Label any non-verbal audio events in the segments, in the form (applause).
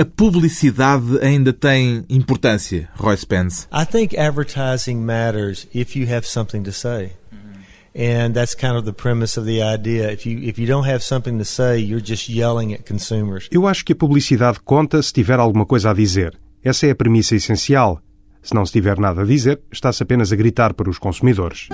A publicidade ainda tem importância, Roy Spence? I think advertising matters if you have something to say. And that's kind of the premise of the idea. If you if you don't have something to say, you're just yelling at consumers. Eu acho que a publicidade conta se tiver alguma coisa a dizer. Essa é a premissa essencial. Se não se tiver nada a dizer, está-se apenas a gritar para os consumidores.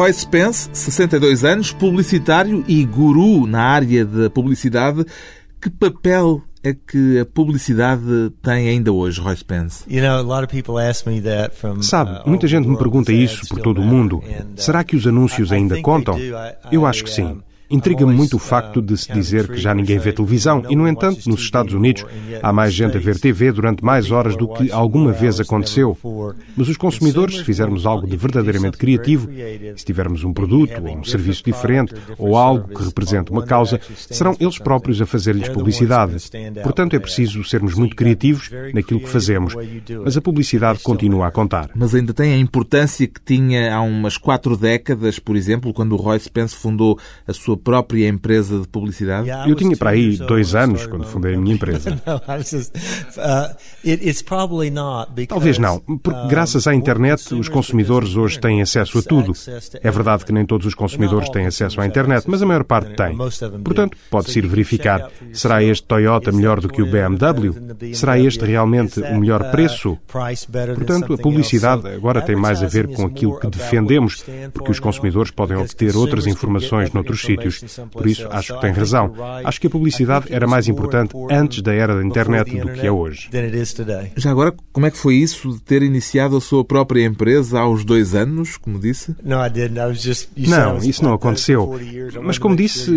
Roy Spence, 62 anos, publicitário e guru na área da publicidade. Que papel é que a publicidade tem ainda hoje, Roy Spence? Sabe, uh, muita gente me pergunta isso por todo o mundo. Uh, Será que os anúncios ainda contam? Eu acho que sim. Intriga-me muito o facto de se dizer que já ninguém vê televisão e, no entanto, nos Estados Unidos há mais gente a ver TV durante mais horas do que alguma vez aconteceu. Mas os consumidores, se fizermos algo de verdadeiramente criativo, se tivermos um produto ou um serviço diferente ou algo que represente uma causa, serão eles próprios a fazer-lhes publicidade. Portanto, é preciso sermos muito criativos naquilo que fazemos. Mas a publicidade continua a contar. Mas ainda tem a importância que tinha há umas quatro décadas, por exemplo, quando o Roy Spence fundou a sua própria empresa de publicidade? Eu tinha para aí dois anos quando fundei a minha empresa. (laughs) Talvez não, porque graças à internet os consumidores hoje têm acesso a tudo. É verdade que nem todos os consumidores têm acesso à internet, mas a maior parte tem. Portanto, pode-se ir verificar: será este Toyota melhor do que o BMW? Será este realmente o melhor preço? Portanto, a publicidade agora tem mais a ver com aquilo que defendemos, porque os consumidores podem obter outras informações noutros sítios por isso, acho que tem razão. Acho que a publicidade era mais importante antes da era da internet do que é hoje. Já agora, como é que foi isso de ter iniciado a sua própria empresa aos dois anos, como disse? Não, isso não aconteceu. Mas como disse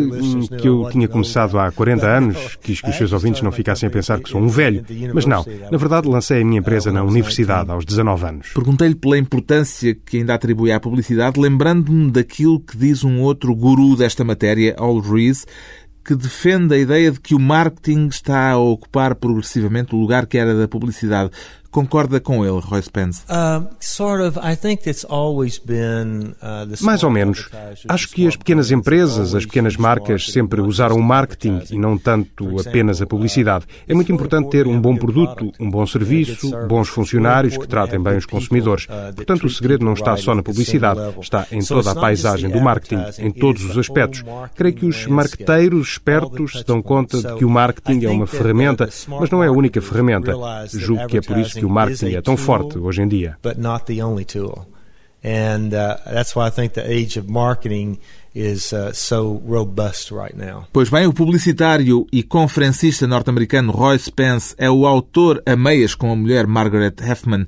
que eu tinha começado há 40 anos, quis que os seus ouvintes não ficassem a pensar que sou um velho. Mas não, na verdade lancei a minha empresa na universidade aos 19 anos. Perguntei-lhe pela importância que ainda atribui à publicidade, lembrando-me daquilo que diz um outro guru desta matéria, matéria, All Rees, que defende a ideia de que o marketing está a ocupar progressivamente o lugar que era da publicidade. Concorda com ele, Roy Spence? Uh, Mais ou menos. Acho que as pequenas empresas, as pequenas marcas, sempre usaram o marketing e não tanto apenas a publicidade. É muito importante ter um bom produto, um bom serviço, bons funcionários que tratem bem os consumidores. Portanto, o segredo não está só na publicidade, está em toda a paisagem do marketing, em todos os aspectos. Creio que os marqueteiros espertos se dão conta de que o marketing é uma ferramenta, mas não é a única ferramenta. Julgo que é por isso que o marketing é tão forte hoje em dia. And uh, that's why I think the age of marketing is uh, so robust right now. Pois bem, o publicitário e conferencista norte-americano Roy Spence é o autor a meias com a mulher Margaret Hefman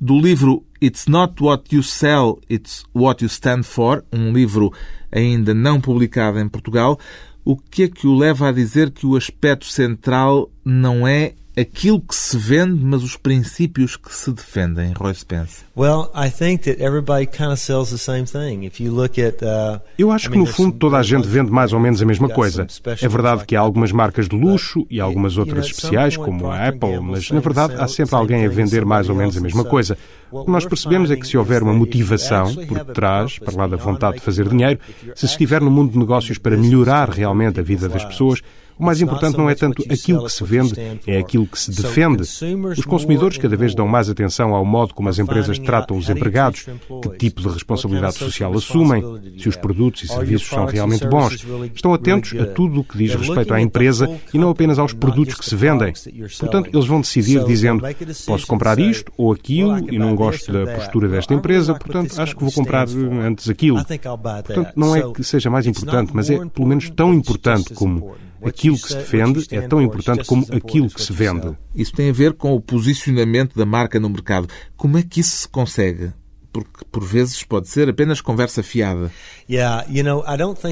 do livro It's Not What You Sell, It's What You Stand For, um livro ainda não publicado em Portugal. O que é que o leva a dizer que o aspecto central não é aquilo que se vende, mas os princípios que se defendem, Roy Spence? Well, I think that everybody kind of sells the same thing. If you look at uh, Eu acho que no fundo toda a gente vende mais ou menos a mesma coisa. É verdade que há algumas marcas de luxo e algumas outras especiais, como a Apple, mas na verdade há sempre alguém a vender mais ou menos a mesma coisa. O que nós percebemos é que se houver uma motivação por trás, para lá da vontade de fazer dinheiro, se estiver no mundo de negócios para melhorar realmente a vida das pessoas, o mais importante não é tanto aquilo que se vende, é aquilo que se defende. Os consumidores cada vez dão mais atenção ao modo como as empresas tratam os empregados, que tipo de responsabilidade social assumem, se os produtos e serviços são realmente bons. Estão atentos a tudo o que diz respeito à empresa e não apenas aos produtos que se vendem. Portanto, eles vão decidir dizendo: posso comprar isto ou aquilo e não gosto da postura desta empresa, portanto, acho que vou comprar antes aquilo. Portanto, não é que seja mais importante, mas é pelo menos tão importante como aquilo que se defende é tão importante como aquilo que se vende. Isso tem a ver com o posicionamento da marca no mercado. Como é que isso se consegue? porque por vezes pode ser apenas conversa fiada.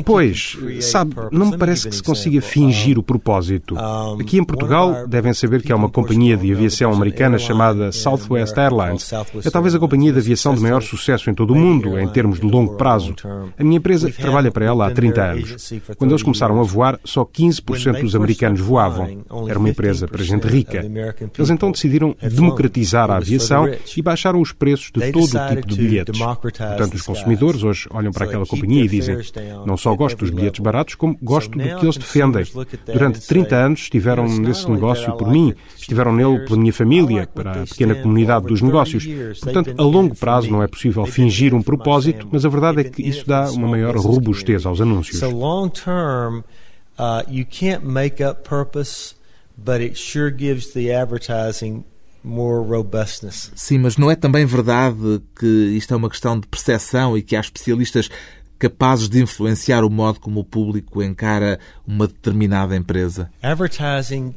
Pois, sabe, não me parece que se consiga fingir o propósito. Aqui em Portugal devem saber que há uma companhia de aviação americana chamada Southwest Airlines. É talvez a companhia de aviação de maior sucesso em todo o mundo, em termos de longo prazo. A minha empresa trabalha para ela há 30 anos. Quando eles começaram a voar, só 15% dos americanos voavam. Era uma empresa para gente rica. Eles então decidiram democratizar a aviação e baixaram os preços de todo o tipo de bilhetes. Portanto, os consumidores hoje olham para aquela companhia e dizem: não só gosto dos bilhetes baratos, como gosto do que eles defendem. Durante 30 anos estiveram nesse negócio por mim, estiveram nele pela minha família, para a pequena comunidade dos negócios. Portanto, a longo prazo não é possível fingir um propósito, mas a verdade é que isso dá uma maior robustez aos anúncios. Uh, you can't make up purpose, but it sure gives the advertising more robustness. Sim, mas não é também verdade que isto é uma questão de percepção e que há especialistas capazes de influenciar o modo como o público encara uma determinada empresa? Advertising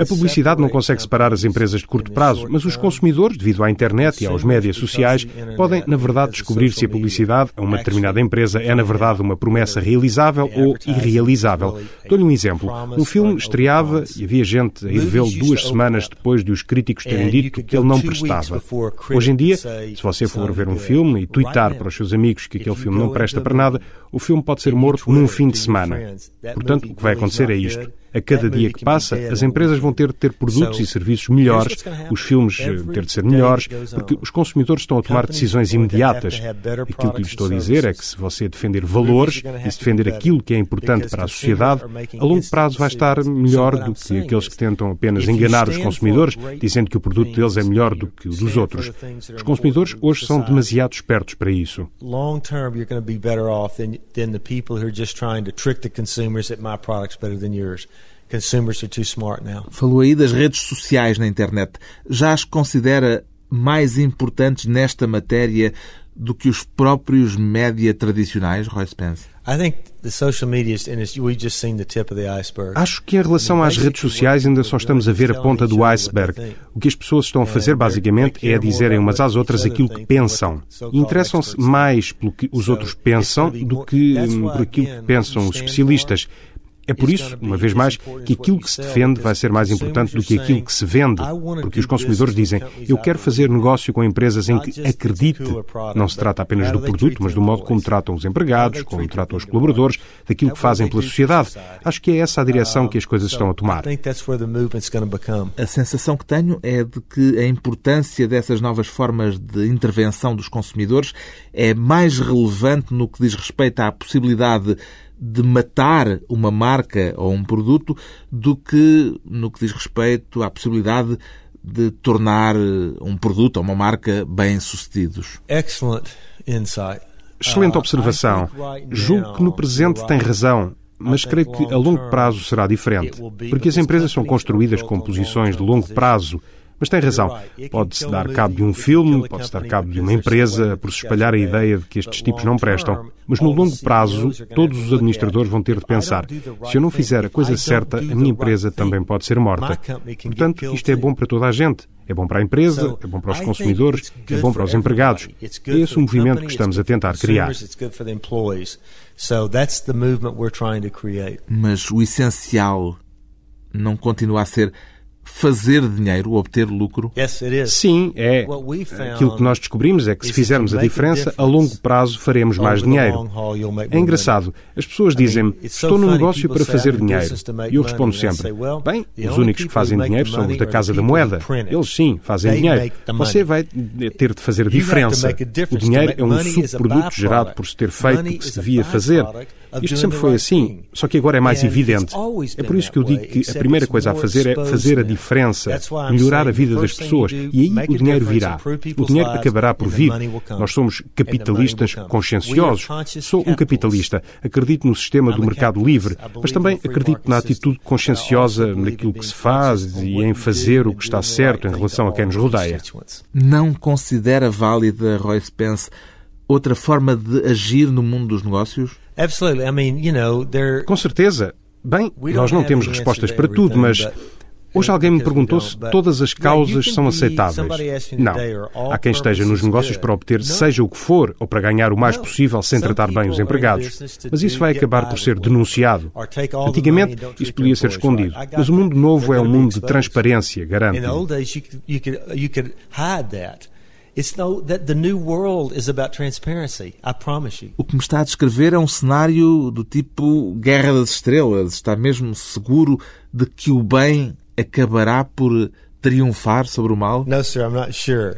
a publicidade não consegue separar as empresas de curto prazo, mas os consumidores, devido à internet e aos médias sociais, podem, na verdade, descobrir se a publicidade a uma determinada empresa é, na verdade, uma promessa realizável ou irrealizável. Dou-lhe um exemplo. Um filme estreava e havia gente a ir vê-lo duas semanas depois de os críticos terem dito que ele não prestava. Hoje em dia, se você for ver um filme e twittar para os seus amigos que aquele filme não presta para nada, o filme pode ser morto num fim de semana. Portanto, o que vai acontecer é isto. A cada dia que passa, as empresas vão ter de ter produtos e serviços melhores, os filmes eh, ter de ser melhores, porque os consumidores estão a tomar decisões imediatas. Aquilo que lhe estou a dizer é que se você defender valores e se defender aquilo que é importante para a sociedade, a longo prazo vai estar melhor do que aqueles que tentam apenas enganar os consumidores, dizendo que o produto deles é melhor do que o dos outros. Os consumidores hoje são demasiado espertos para isso. Long term, you're going to be better off than, than the people who are just trying to trick the consumers that my product's better than yours. Falou aí das redes sociais na internet. Já as considera mais importantes nesta matéria do que os próprios média tradicionais, Roy Spence? Acho que em relação às redes sociais ainda só estamos a ver a ponta do iceberg. O que as pessoas estão a fazer basicamente é dizerem umas às outras aquilo que pensam. E interessam-se mais pelo que os outros pensam do que por aquilo que pensam os especialistas. É por isso, uma vez mais, que aquilo que se defende vai ser mais importante do que aquilo que se vende, porque os consumidores dizem: Eu quero fazer negócio com empresas em que acredite. Não se trata apenas do produto, mas do modo como tratam os empregados, como tratam os colaboradores, daquilo que fazem pela sociedade. Acho que é essa a direção que as coisas estão a tomar. A sensação que tenho é de que a importância dessas novas formas de intervenção dos consumidores é mais relevante no que diz respeito à possibilidade de matar uma marca ou um produto do que no que diz respeito à possibilidade de tornar eh, um produto ou uma marca bem-sucedidos. Excelente observação. Julgo que no presente tem razão, mas creio que a longo prazo será diferente, porque as empresas são construídas com posições de longo prazo mas tem razão. Pode-se dar cabo de um filme, pode-se dar cabo de uma empresa por se espalhar a ideia de que estes tipos não prestam. Mas no longo prazo, todos os administradores vão ter de pensar: se eu não fizer a coisa certa, a minha empresa também pode ser morta. Portanto, isto é bom para toda a gente. É bom para a empresa, é bom para os consumidores, é bom para os empregados. É esse o movimento que estamos a tentar criar. Mas o essencial não continua a ser fazer dinheiro, obter lucro? Sim, é. Aquilo que nós descobrimos é que se fizermos a diferença, a longo prazo faremos mais dinheiro. É engraçado. As pessoas dizem-me, estou no negócio para fazer dinheiro. E eu respondo sempre, bem, os únicos que fazem dinheiro são os da Casa da Moeda. Eles sim, fazem dinheiro. Você vai ter de fazer diferença. O dinheiro é um subproduto gerado por se ter feito o que se devia fazer. Isto sempre foi assim, só que agora é mais evidente. É por isso que eu digo que a primeira coisa a fazer é fazer a diferença, melhorar a vida das pessoas. E aí o dinheiro virá. O dinheiro acabará por vir. Nós somos capitalistas conscienciosos. Sou um capitalista. Acredito no sistema do mercado livre, mas também acredito na atitude conscienciosa naquilo que se faz e em fazer o que está certo em relação a quem nos rodeia. Não considera válida, Roy Spence, outra forma de agir no mundo dos negócios? Com certeza. Bem, nós não temos respostas para tudo, mas Hoje alguém me perguntou se todas as causas são aceitáveis. Não. Há quem esteja nos negócios para obter seja o que for ou para ganhar o mais possível sem tratar bem os empregados. Mas isso vai acabar por ser denunciado. Antigamente isso podia ser escondido. Mas o mundo novo é um mundo de transparência, garanto. O que me está a descrever é um cenário do tipo Guerra das Estrelas. Está mesmo seguro de que o bem acabará por triunfar sobre o mal? No, sir, I'm not sure.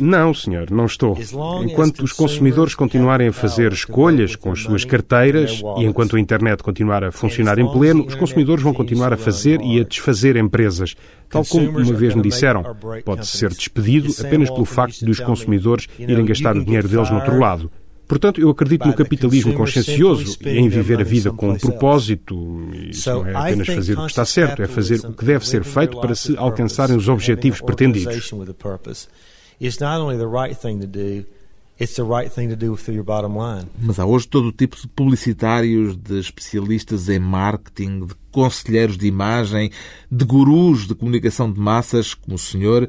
Não, senhor, não estou. Enquanto os consumidores continuarem a fazer escolhas com as suas carteiras e enquanto a internet continuar a funcionar em pleno, os consumidores vão continuar a fazer e a desfazer empresas. Tal como uma vez me disseram, pode ser despedido apenas pelo facto de os consumidores irem gastar o dinheiro deles no outro lado. Portanto, eu acredito no capitalismo consciencioso e em viver a vida com um propósito. Isso não é apenas fazer o que está certo, é fazer o que deve ser feito para se alcançarem os objetivos pretendidos. Mas há hoje todo o tipo de publicitários, de especialistas em marketing, de conselheiros de imagem, de gurus de comunicação de massas, como o senhor,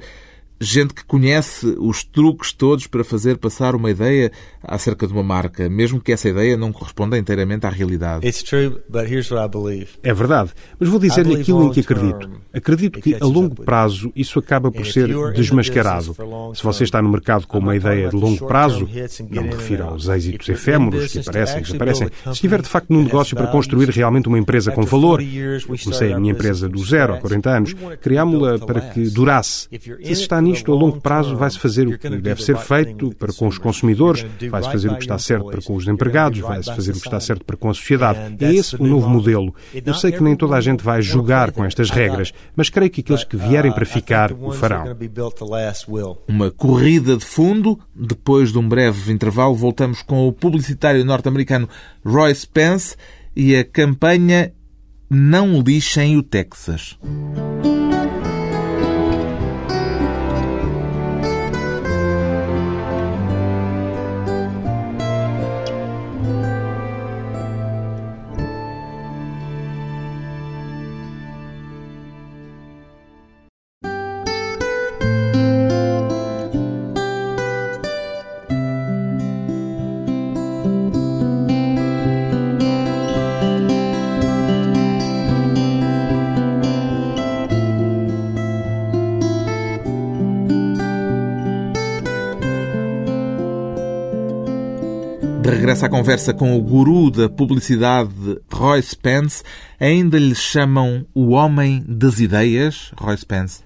gente que conhece os truques todos para fazer passar uma ideia acerca de uma marca, mesmo que essa ideia não corresponda inteiramente à realidade. É verdade, mas vou dizer-lhe aquilo em que acredito. Acredito que a longo prazo isso acaba por ser desmascarado. Se você está no mercado com uma ideia de longo prazo, não me refiro aos êxitos efêmeros que aparecem, que aparecem. Se estiver de facto num negócio para construir realmente uma empresa com valor, comecei a minha empresa do zero há 40 anos, criámo-la para que durasse. Se está nisto, a longo prazo vai-se fazer o que deve ser feito para com os consumidores, vai-se fazer o que está certo para com os empregados, vai-se fazer o que está certo para com a sociedade. É esse o novo modelo. Eu sei que nem toda a gente vai jogar com estas regras, mas creio que aqueles que vierem para ficar o farão. Uma corrida de fundo. Depois de um breve intervalo, voltamos com o publicitário norte-americano Roy Spence e a campanha Não lixem o Texas. Regressa à conversa com o guru da publicidade Roy Spence. Ainda lhe chamam o homem das ideias, Roy Spence?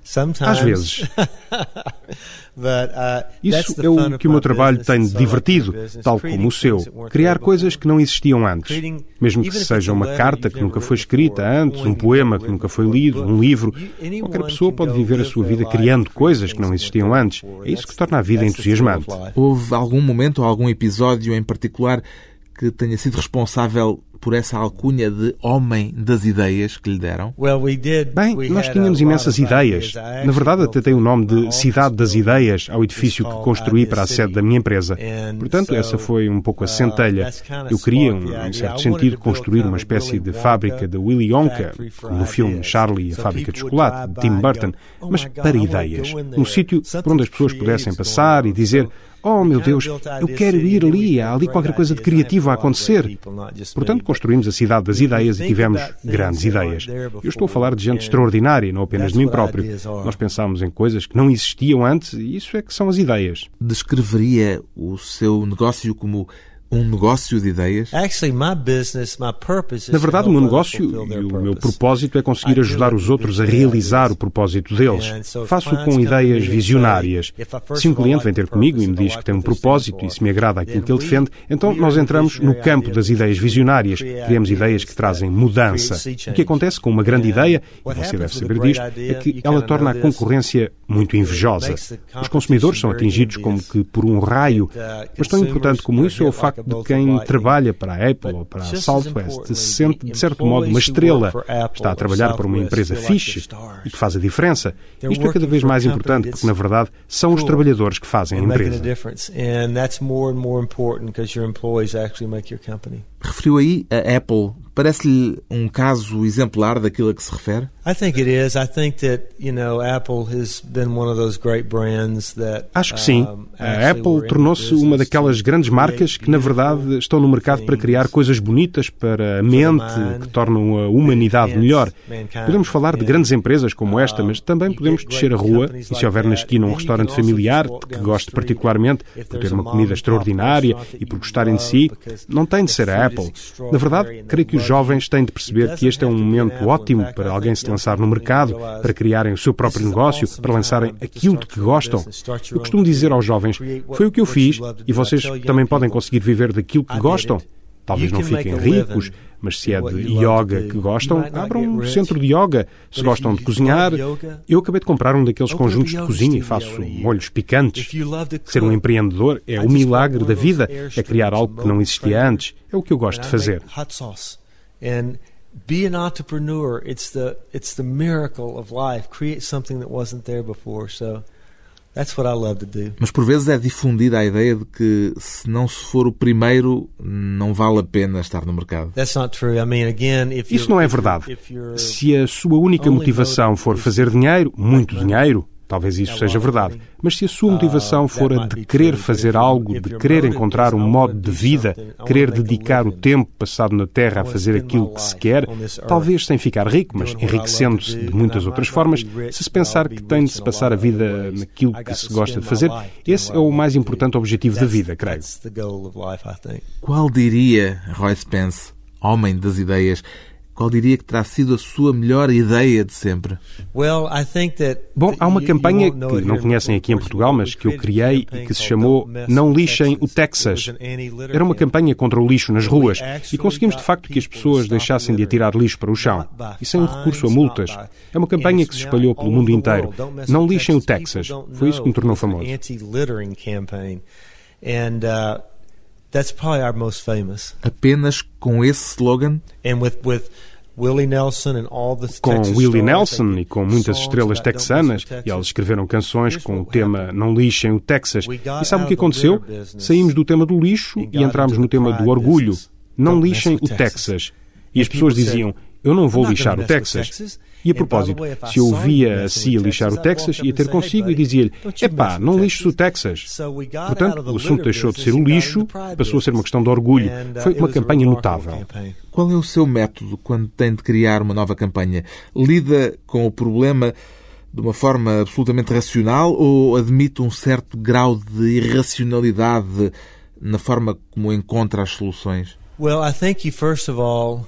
Às vezes. (laughs) Uh, Isso é o que o meu trabalho tem divertido, tal como o seu. Criar coisas que não existiam antes. Mesmo que seja uma carta que nunca foi escrita antes, um poema que nunca foi lido, um livro. Qualquer pessoa pode viver a sua vida criando coisas que não existiam antes. É isso que torna a vida entusiasmante. Houve algum momento ou algum episódio em particular que tenha sido responsável por essa alcunha de homem das ideias que lhe deram? Bem, nós tínhamos imensas ideias. Na verdade, até tem o nome de Cidade das Ideias ao edifício que construí para a sede da minha empresa. Portanto, essa foi um pouco a uh, centelha. Eu queria, em certo sentido, construir uma espécie de fábrica de Willy Wonka, como no filme Charlie e a Fábrica de Chocolate, de Tim Burton, oh mas para ideias. Um sítio por onde as pessoas pudessem passar e dizer Oh, meu Deus, eu quero ir ali, há ali qualquer coisa de criativo a acontecer. Portanto, construímos a cidade das ideias e tivemos grandes ideias. Eu estou a falar de gente extraordinária, não apenas de mim próprio. Nós pensámos em coisas que não existiam antes e isso é que são as ideias. Descreveria o seu negócio como um negócio de ideias? Na verdade, o meu negócio e o meu propósito é conseguir ajudar os outros a realizar o propósito deles. Faço com ideias visionárias. Se um cliente vem ter comigo e me diz que tem um propósito e se me agrada aquilo que ele defende, então nós entramos no campo das ideias visionárias. Criamos ideias que trazem mudança. O que acontece com uma grande ideia, e você deve saber disto, é que ela torna a concorrência muito invejosa. Os consumidores são atingidos como que por um raio, mas tão importante como isso é o facto de quem trabalha para a Apple ou para a Southwest se sente, de certo modo, uma estrela. Está a trabalhar para uma empresa fixe e que faz a diferença. Isto é cada vez mais importante porque, na verdade, são os trabalhadores que fazem a empresa. Referiu aí a Apple Parece-lhe um caso exemplar daquilo a que se refere? Acho que sim. A Apple tornou-se uma daquelas grandes marcas que, na verdade, estão no mercado para criar coisas bonitas para a mente, que tornam a humanidade melhor. Podemos falar de grandes empresas como esta, mas também podemos descer a rua e, se houver na esquina um restaurante familiar que goste particularmente por ter uma comida extraordinária e por gostarem de si, não tem de ser a Apple. Na verdade, creio que os jovens têm de perceber que este é um momento ótimo para alguém se lançar no mercado, para criarem o seu próprio negócio, para lançarem aquilo de que gostam. Eu costumo dizer aos jovens: foi o que eu fiz e vocês também podem conseguir viver daquilo que gostam. Talvez não fiquem ricos, mas se é de yoga que gostam, abram um centro de yoga. Se gostam de cozinhar, eu acabei de comprar um daqueles conjuntos de cozinha e faço molhos picantes. Ser um empreendedor é o milagre da vida, é criar algo que não existia antes. É o que eu gosto de fazer. And be an entrepreneur. It's the it's the miracle of life. Create something that wasn't there before. So that's what I love to do. Mas por vezes é difundida a ideia de que se não se for o primeiro, não vale a pena estar no mercado. That's not true. I mean, again, if Isso não é verdade. Se a sua única motivação for fazer dinheiro, muito dinheiro, Talvez isso seja verdade. Mas se a sua motivação for a de querer fazer algo, de querer encontrar um modo de vida, querer dedicar o tempo passado na Terra a fazer aquilo que se quer, talvez sem ficar rico, mas enriquecendo-se de muitas outras formas, se se pensar que tem de se passar a vida naquilo que se gosta de fazer, esse é o mais importante objetivo da vida, creio. Qual diria, Roy Spence, homem das ideias, qual diria que terá sido a sua melhor ideia de sempre? Bom, há uma campanha que não conhecem aqui em Portugal, mas que eu criei e que se chamou Não Lixem o Texas. Era uma campanha contra o lixo nas ruas e conseguimos de facto que as pessoas deixassem de atirar lixo para o chão e sem o recurso a multas. É uma campanha que se espalhou pelo mundo inteiro. Não lixem o Texas. Foi isso que me tornou famoso. That's probably our most famous. Apenas com esse slogan? And with, with Willie Nelson and all the com Willie Nelson e com muitas estrelas texanas, e eles escreveram canções com o tema Não lixem o Texas. E sabe o que aconteceu? Saímos do tema do lixo e entramos no tema do orgulho. Não lixem o Texas. E as pessoas diziam: Eu não vou lixar o Texas. E a propósito, se eu ouvia a Cia lixar o Texas, ia ter consigo e dizia-lhe: epá, não lixes o Texas. Portanto, o assunto deixou de ser o lixo, passou a ser uma questão de orgulho. Foi uma campanha notável. Qual é o seu método quando tem de criar uma nova campanha? Lida com o problema de uma forma absolutamente racional ou admite um certo grau de irracionalidade na forma como encontra as soluções? Well, I think you first of all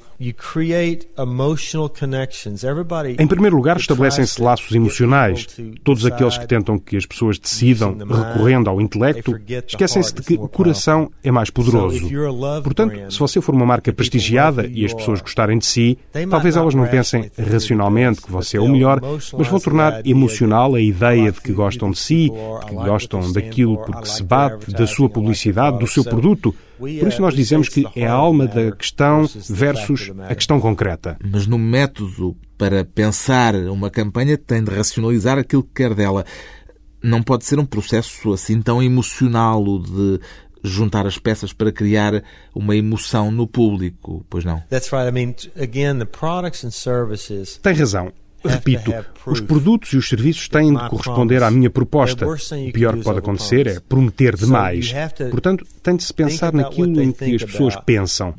em primeiro lugar, estabelecem-se laços emocionais. Todos aqueles que tentam que as pessoas decidam recorrendo ao intelecto esquecem-se de que o coração é mais poderoso. Portanto, se você for uma marca prestigiada e as pessoas gostarem de si, talvez elas não pensem racionalmente que você é o melhor, mas vão tornar emocional a ideia de que gostam de si, de que gostam daquilo porque se bate, da sua publicidade, do seu produto. Por isso nós dizemos que é a alma da questão versus a questão concreta. Mas no método para pensar uma campanha tem de racionalizar aquilo que quer dela. Não pode ser um processo assim tão emocional o de juntar as peças para criar uma emoção no público, pois não? Tem razão. Repito, os produtos e os serviços têm de corresponder à minha proposta. O pior que pode acontecer é prometer demais. Portanto, tem de se pensar naquilo em que as pessoas pensam.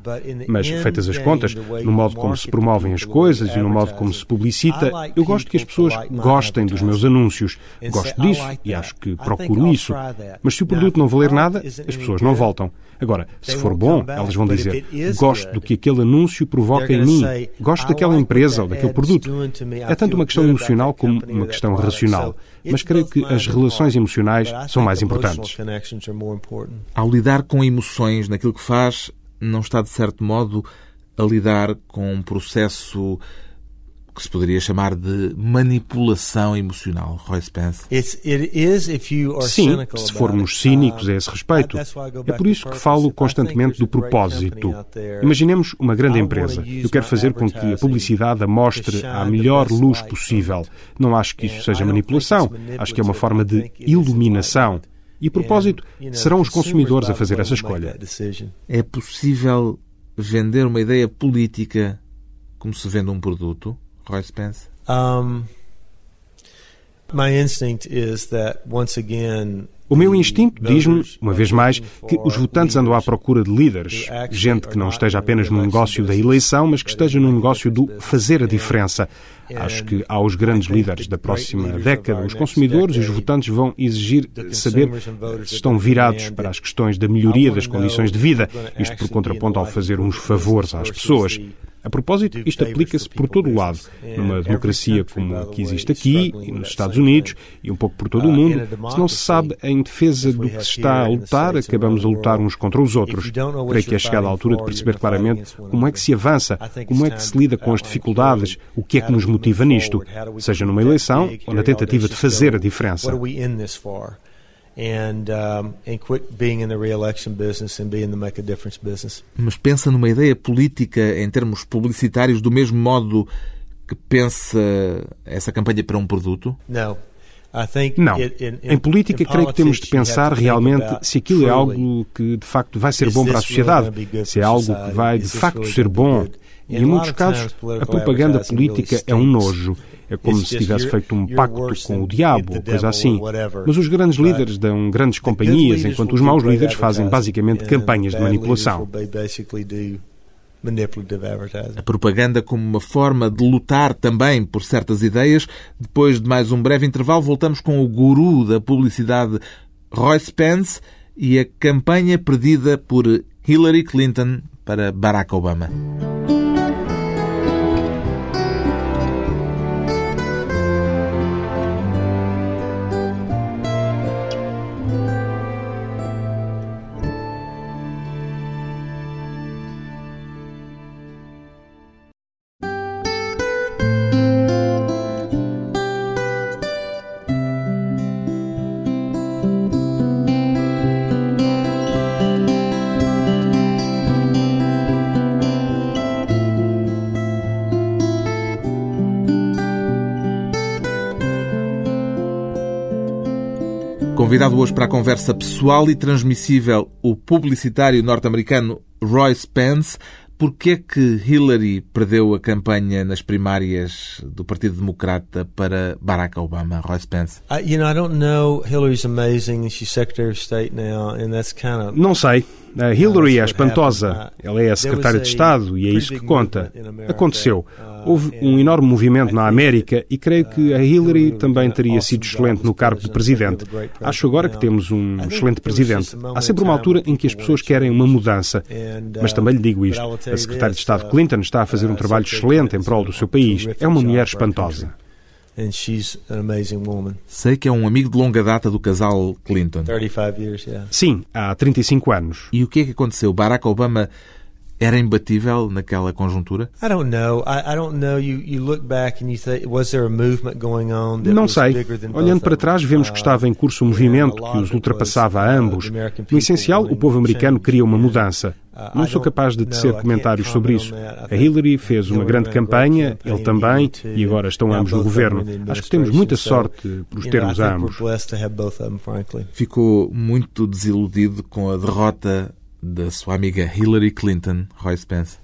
Mas, feitas as contas, no modo como se promovem as coisas e no modo como se publicita, eu gosto que as pessoas gostem dos meus anúncios. Gosto disso e acho que procuro isso. Mas se o produto não valer nada, as pessoas não voltam. Agora, se for bom, elas vão dizer: gosto do que aquele anúncio provoca em mim, gosto daquela empresa ou daquele produto. É tanto uma questão emocional como uma questão racional, mas creio que as relações emocionais são mais importantes. Ao lidar com emoções naquilo que faz, não está de certo modo a lidar com um processo que se poderia chamar de manipulação emocional, Roy Spence? Sim, se formos cínicos a esse respeito. É por isso que falo constantemente do propósito. Imaginemos uma grande empresa. Eu quero fazer com que a publicidade a mostre à melhor luz possível. Não acho que isso seja manipulação. Acho que é uma forma de iluminação. E, a propósito, serão os consumidores a fazer essa escolha. É possível vender uma ideia política como se vende um produto, Roy Spence? Um, my instinct is that once again o meu instinto diz-me, uma vez mais, que os votantes andam à procura de líderes, gente que não esteja apenas no negócio da eleição, mas que esteja no negócio do fazer a diferença. Acho que aos grandes líderes da próxima década, os consumidores e os votantes vão exigir saber se estão virados para as questões da melhoria das condições de vida, isto por contraponto ao fazer uns favores às pessoas. A propósito, isto aplica-se por todo o lado. Numa democracia como a que existe aqui e nos Estados Unidos e um pouco por todo o mundo, se não se sabe em defesa do que se está a lutar, acabamos a lutar uns contra os outros. Creio que é chegada a altura de perceber claramente como é que se avança, como é que se lida com as dificuldades, o que é que nos motiva nisto, seja numa eleição ou na tentativa de fazer a diferença and um, and quit being in the re-election business and be in the make a difference business. Mas pensa numa ideia política em termos publicitários do mesmo modo que pensa essa campanha para um produto? Não. Não. Em política, creio que temos de pensar realmente se aquilo é algo que de facto vai ser bom para a sociedade, se é algo que vai de facto ser bom. E em muitos casos, a propaganda política é um nojo. É como se tivesse feito um pacto com o diabo ou coisa assim. Mas os grandes líderes dão grandes companhias, enquanto os maus líderes fazem basicamente campanhas de manipulação. A propaganda como uma forma de lutar também por certas ideias. Depois de mais um breve intervalo, voltamos com o guru da publicidade, Roy Spence, e a campanha perdida por Hillary Clinton para Barack Obama. Convidado hoje para a conversa pessoal e transmissível, o publicitário norte-americano Roy Spence. Porquê é que Hillary perdeu a campanha nas primárias do Partido Democrata para Barack Obama, Roy Spence? you know, I don't know. Hillary's amazing. She's Secretary of State now, and that's kind of. Não sei. A Hillary é espantosa. Ela é a secretária de Estado e é isso que conta. Aconteceu. Houve um enorme movimento na América e creio que a Hillary também teria sido excelente no cargo de presidente. Acho agora que temos um excelente presidente. Há sempre uma altura em que as pessoas querem uma mudança. Mas também lhe digo isto: a secretária de Estado Clinton está a fazer um trabalho excelente em prol do seu país. É uma mulher espantosa. And she's an amazing woman. Sei que é um amigo de longa data do casal Clinton. 35 years, yeah. Sim, há 35 anos. E o que é que aconteceu? Barack Obama era imbatível naquela conjuntura? I don't know. I, I don't know. You, you look back and you think, was there a movement going on Não sei. Olhando para trás, vemos que estava em curso um movimento que os ultrapassava a uh, ambos. No essencial, o povo americano queria uma mudança. Uh, não sou capaz de tecer comentários sobre isso. A Hillary fez uma grande campanha, ele também, e agora estão ambos no governo. Acho que temos muita sorte por os termos ambos. Ficou muito desiludido com a derrota da sua amiga Hillary Clinton, Roy Spence?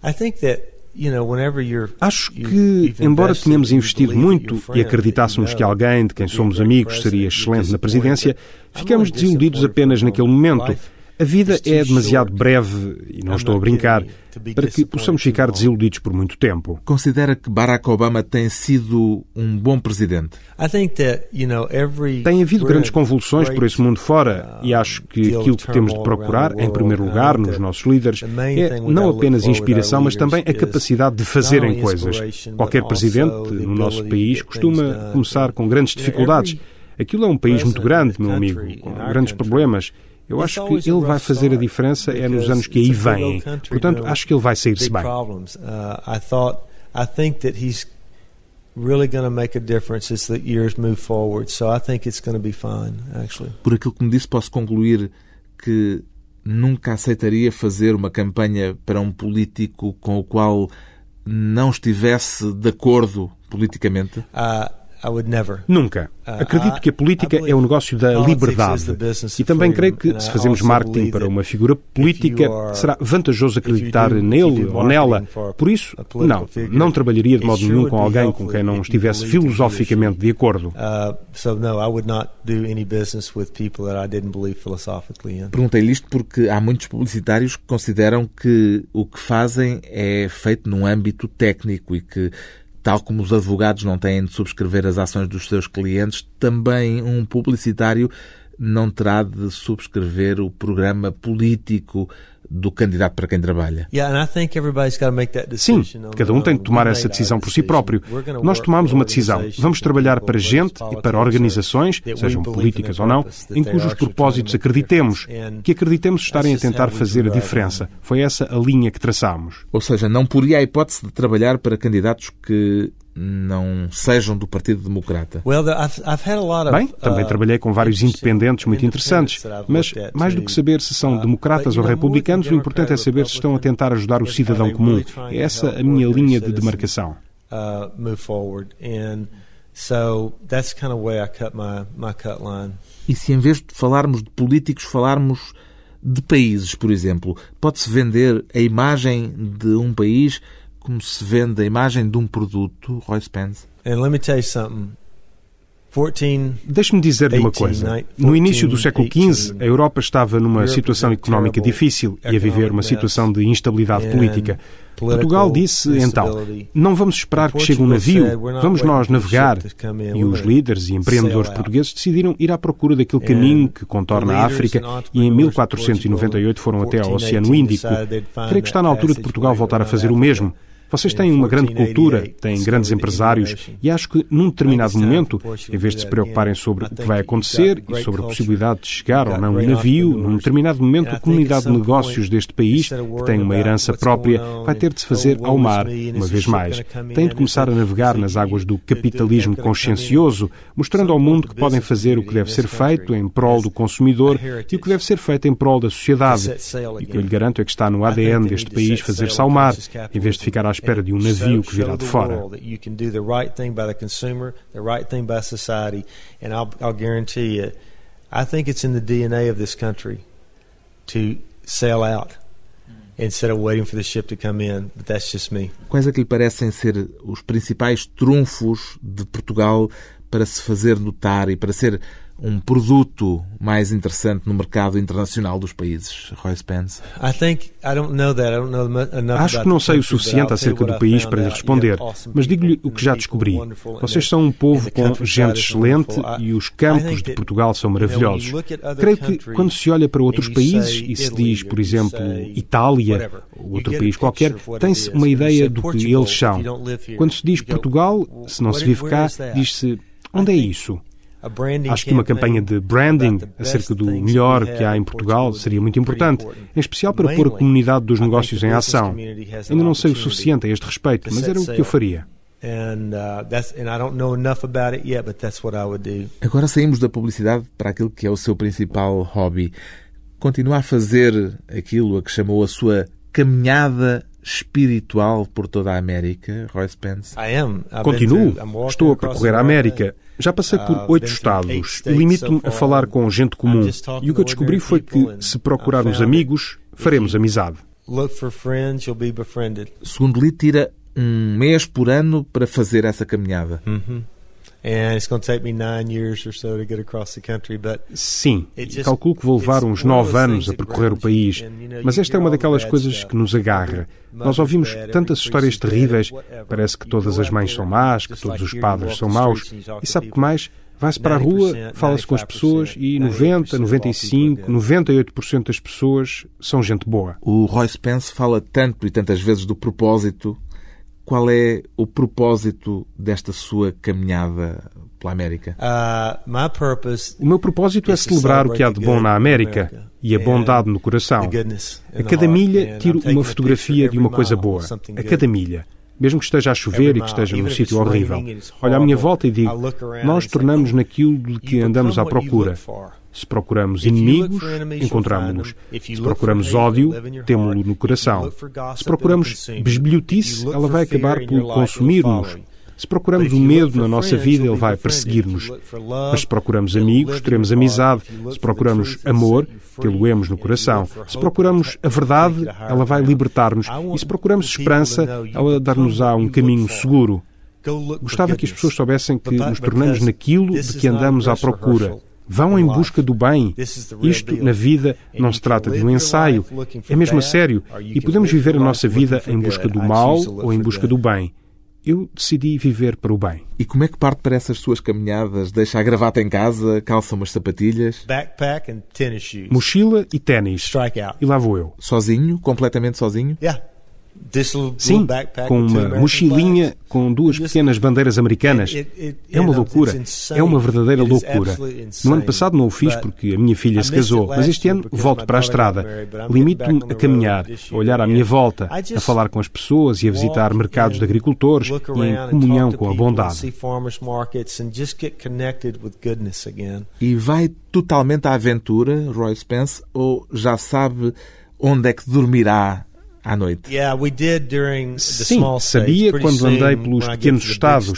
Acho que, embora tenhamos investido muito e acreditássemos que alguém de quem somos amigos seria excelente na presidência, ficamos desiludidos apenas naquele momento. A vida é demasiado breve, e não estou a brincar, para que possamos ficar desiludidos por muito tempo. Considera que Barack Obama tem sido um bom presidente? Tem havido grandes convulsões por esse mundo fora, e acho que aquilo que temos de procurar, em primeiro lugar, nos nossos líderes, é não apenas inspiração, mas também a capacidade de fazerem coisas. Qualquer presidente no nosso país costuma começar com grandes dificuldades. Aquilo é um país muito grande, meu amigo, com grandes problemas. Eu acho que ele vai fazer a diferença é nos anos que aí vêm. Portanto, acho que ele vai sair-se bem. really going to make a difference as the years move forward. So I think it's going to be fine, actually. Por aquilo que me disse, posso concluir que nunca aceitaria fazer uma campanha para um político com o qual não estivesse de acordo politicamente? Uh, Nunca. Uh, Acredito que a política é o negócio da liberdade. E também creio que, se fazemos marketing para uma figura política, será vantajoso acreditar nele ou nela. Por isso, não, não trabalharia de modo nenhum com alguém com quem não estivesse filosoficamente de acordo. Uh, Perguntei-lhe isto porque há muitos publicitários que consideram que o que fazem é feito num âmbito técnico e que tal como os advogados não têm de subscrever as ações dos seus clientes, também um publicitário não terá de subscrever o programa político do candidato para quem trabalha. Sim, cada um tem de tomar essa decisão por si próprio. Nós tomamos uma decisão. Vamos trabalhar para gente e para organizações, sejam políticas ou não, em cujos propósitos acreditemos, que acreditemos estarem a tentar fazer a diferença. Foi essa a linha que traçámos. Ou seja, não poria a hipótese de trabalhar para candidatos que não sejam do Partido Democrata? Bem, também uh, trabalhei com vários independentes muito interessantes, mas mais do que saber se são uh, democratas ou republicanos, o importante é saber se estão a tentar ajudar o cidadão comum. É essa a minha linha de demarcação. Uh, e se em vez de falarmos de políticos, falarmos de países, por exemplo, pode-se vender a imagem de um país como se vende a imagem de um produto, Roy Spence? And let me tell you something. Deixe-me dizer-lhe uma coisa. No início do século XV, a Europa estava numa situação económica difícil e a viver uma situação de instabilidade política. Portugal disse então: não vamos esperar que chegue um navio, vamos nós navegar. E os líderes e empreendedores portugueses decidiram ir à procura daquele caminho que contorna a África e em 1498 foram até ao Oceano Índico. Creio que está na altura de Portugal voltar a fazer o mesmo. Vocês têm uma grande cultura, têm grandes empresários e acho que num determinado momento, em vez de se preocuparem sobre o que vai acontecer e sobre a possibilidade de chegar ou não um navio, num determinado momento a comunidade de negócios deste país, que tem uma herança própria, vai ter de se fazer ao mar, uma vez mais. Tem de começar a navegar nas águas do capitalismo consciencioso, mostrando ao mundo que podem fazer o que deve ser feito em prol do consumidor e o que deve ser feito em prol da sociedade. E o que eu lhe garanto é que está no ADN deste país fazer-se ao mar, em vez de ficar às espera de um navio que virá de fora. I think it's in the DNA of this country to out instead of waiting for the ship to come in. But that's just me. Quais é que lhe parecem ser os principais trunfos de Portugal para se fazer notar e para ser um produto mais interessante no mercado internacional dos países, Roy Spence? Acho que não sei o suficiente acerca do país para lhe responder, mas digo-lhe o que já descobri. Vocês são um povo com gente excelente e os campos de Portugal são maravilhosos. Creio que quando se olha para outros países e se diz, por exemplo, Itália ou outro país qualquer, tem-se uma ideia do que eles são. Quando se diz Portugal, se não se vive cá, diz-se onde é isso? Acho que uma campanha de branding acerca do melhor que há em Portugal seria muito importante, em especial para pôr a comunidade dos negócios em ação. Ainda não sei o suficiente a este respeito, mas era o que eu faria. Agora saímos da publicidade para aquilo que é o seu principal hobby. Continua a fazer aquilo a que chamou a sua caminhada espiritual por toda a América, Roy Spence? Continuo. Estou a percorrer a América. Já passei por uh, oito estados e limito-me a falar com gente comum. E o que eu descobri foi que, se procurarmos amigos, faremos amizade. Segundo li, tira um mês por ano para fazer essa caminhada. Uhum. Sim, calculo que vou levar uns nove anos a percorrer o país, mas esta é uma daquelas coisas que nos agarra. Nós ouvimos tantas histórias terríveis, parece que todas as mães são más, que todos os padres são maus, e sabe que mais? Vai-se para a rua, fala-se com as pessoas e 90, 95, 98% das pessoas são gente boa. O Roy Spence fala tanto e tantas vezes do propósito qual é o propósito desta sua caminhada pela América? Uh, o meu propósito é celebrar o que há de bom na América e a bondade no coração. A cada milha tiro uma fotografia de uma coisa boa. A cada milha mesmo que esteja a chover e que esteja num sítio horrível. Olho à minha volta e digo: nós tornamos naquilo de que andamos à procura. Se procuramos inimigos, encontramos-los. Se procuramos ódio, temos-lo no coração. Se procuramos besbilhotice, ela vai acabar por consumir-nos. Se procuramos o medo na nossa vida, ele vai perseguir-nos. Mas se procuramos amigos, teremos amizade. Se procuramos amor, tê-lo-emos no coração. Se procuramos a verdade, ela vai libertar-nos. E se procuramos esperança, ela dar-nos-á um caminho seguro. Gostava que as pessoas soubessem que nos tornamos naquilo de que andamos à procura. Vão em busca do bem. Isto, na vida, não se trata de um ensaio. É mesmo a sério. E podemos viver a nossa vida em busca do mal ou em busca do bem. Eu decidi viver para o bem. E como é que parte para essas suas caminhadas? Deixa a gravata em casa, calça umas sapatilhas? Mochila e ténis. E lá vou eu. Sozinho? Completamente sozinho? Sim, com uma mochilinha com duas pequenas bandeiras americanas. É uma loucura. É uma verdadeira loucura. No ano passado não o fiz porque a minha filha se casou, mas este ano volto para a estrada. Limito-me a caminhar, a olhar à minha volta, a falar com as pessoas e a visitar mercados de agricultores e em comunhão com a bondade. E vai totalmente à aventura, Roy Spence, ou já sabe onde é que dormirá à noite. Sim, sabia quando andei pelos pequenos estados.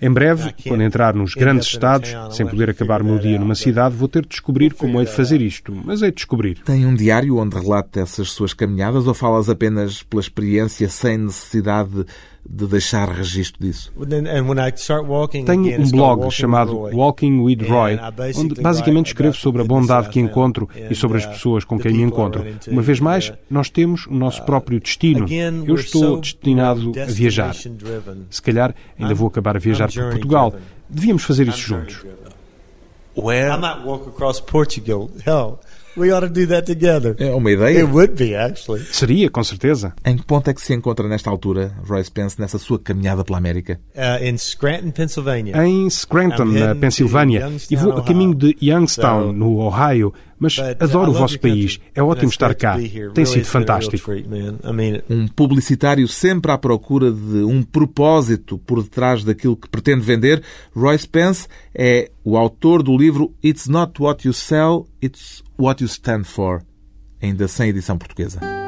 Em breve, quando entrar nos grandes estados, sem poder acabar o meu dia numa cidade, vou ter de descobrir como é de fazer isto. Mas é de descobrir. Tem um diário onde relata essas suas caminhadas ou falas apenas pela experiência sem necessidade de deixar registro disso. Tenho um blog chamado Walking with Roy, onde basicamente escrevo sobre a bondade que encontro e sobre as uh, pessoas com quem me encontro. Uma vez mais, nós temos o nosso uh, próprio destino. Eu estou destinado a viajar. Se calhar ainda vou acabar a viajar por Portugal. Devíamos fazer isso juntos. Where? I might walk across Portugal. Hell. We ought to do that together. É uma ideia. It would be, actually. Seria, com certeza. Em que ponto é que se encontra nesta altura, Royce Pence, nessa sua caminhada pela América? Uh, in Scranton, Pennsylvania. Em Scranton, na Pensilvânia. E vou a caminho de Youngstown, no Ohio. Mas adoro o vosso país. É ótimo estar cá. Tem sido fantástico. Um publicitário sempre à procura de um propósito por detrás daquilo que pretende vender. Royce Pence é o autor do livro It's Not What You Sell, It's What You Stand For, ainda sem edição portuguesa.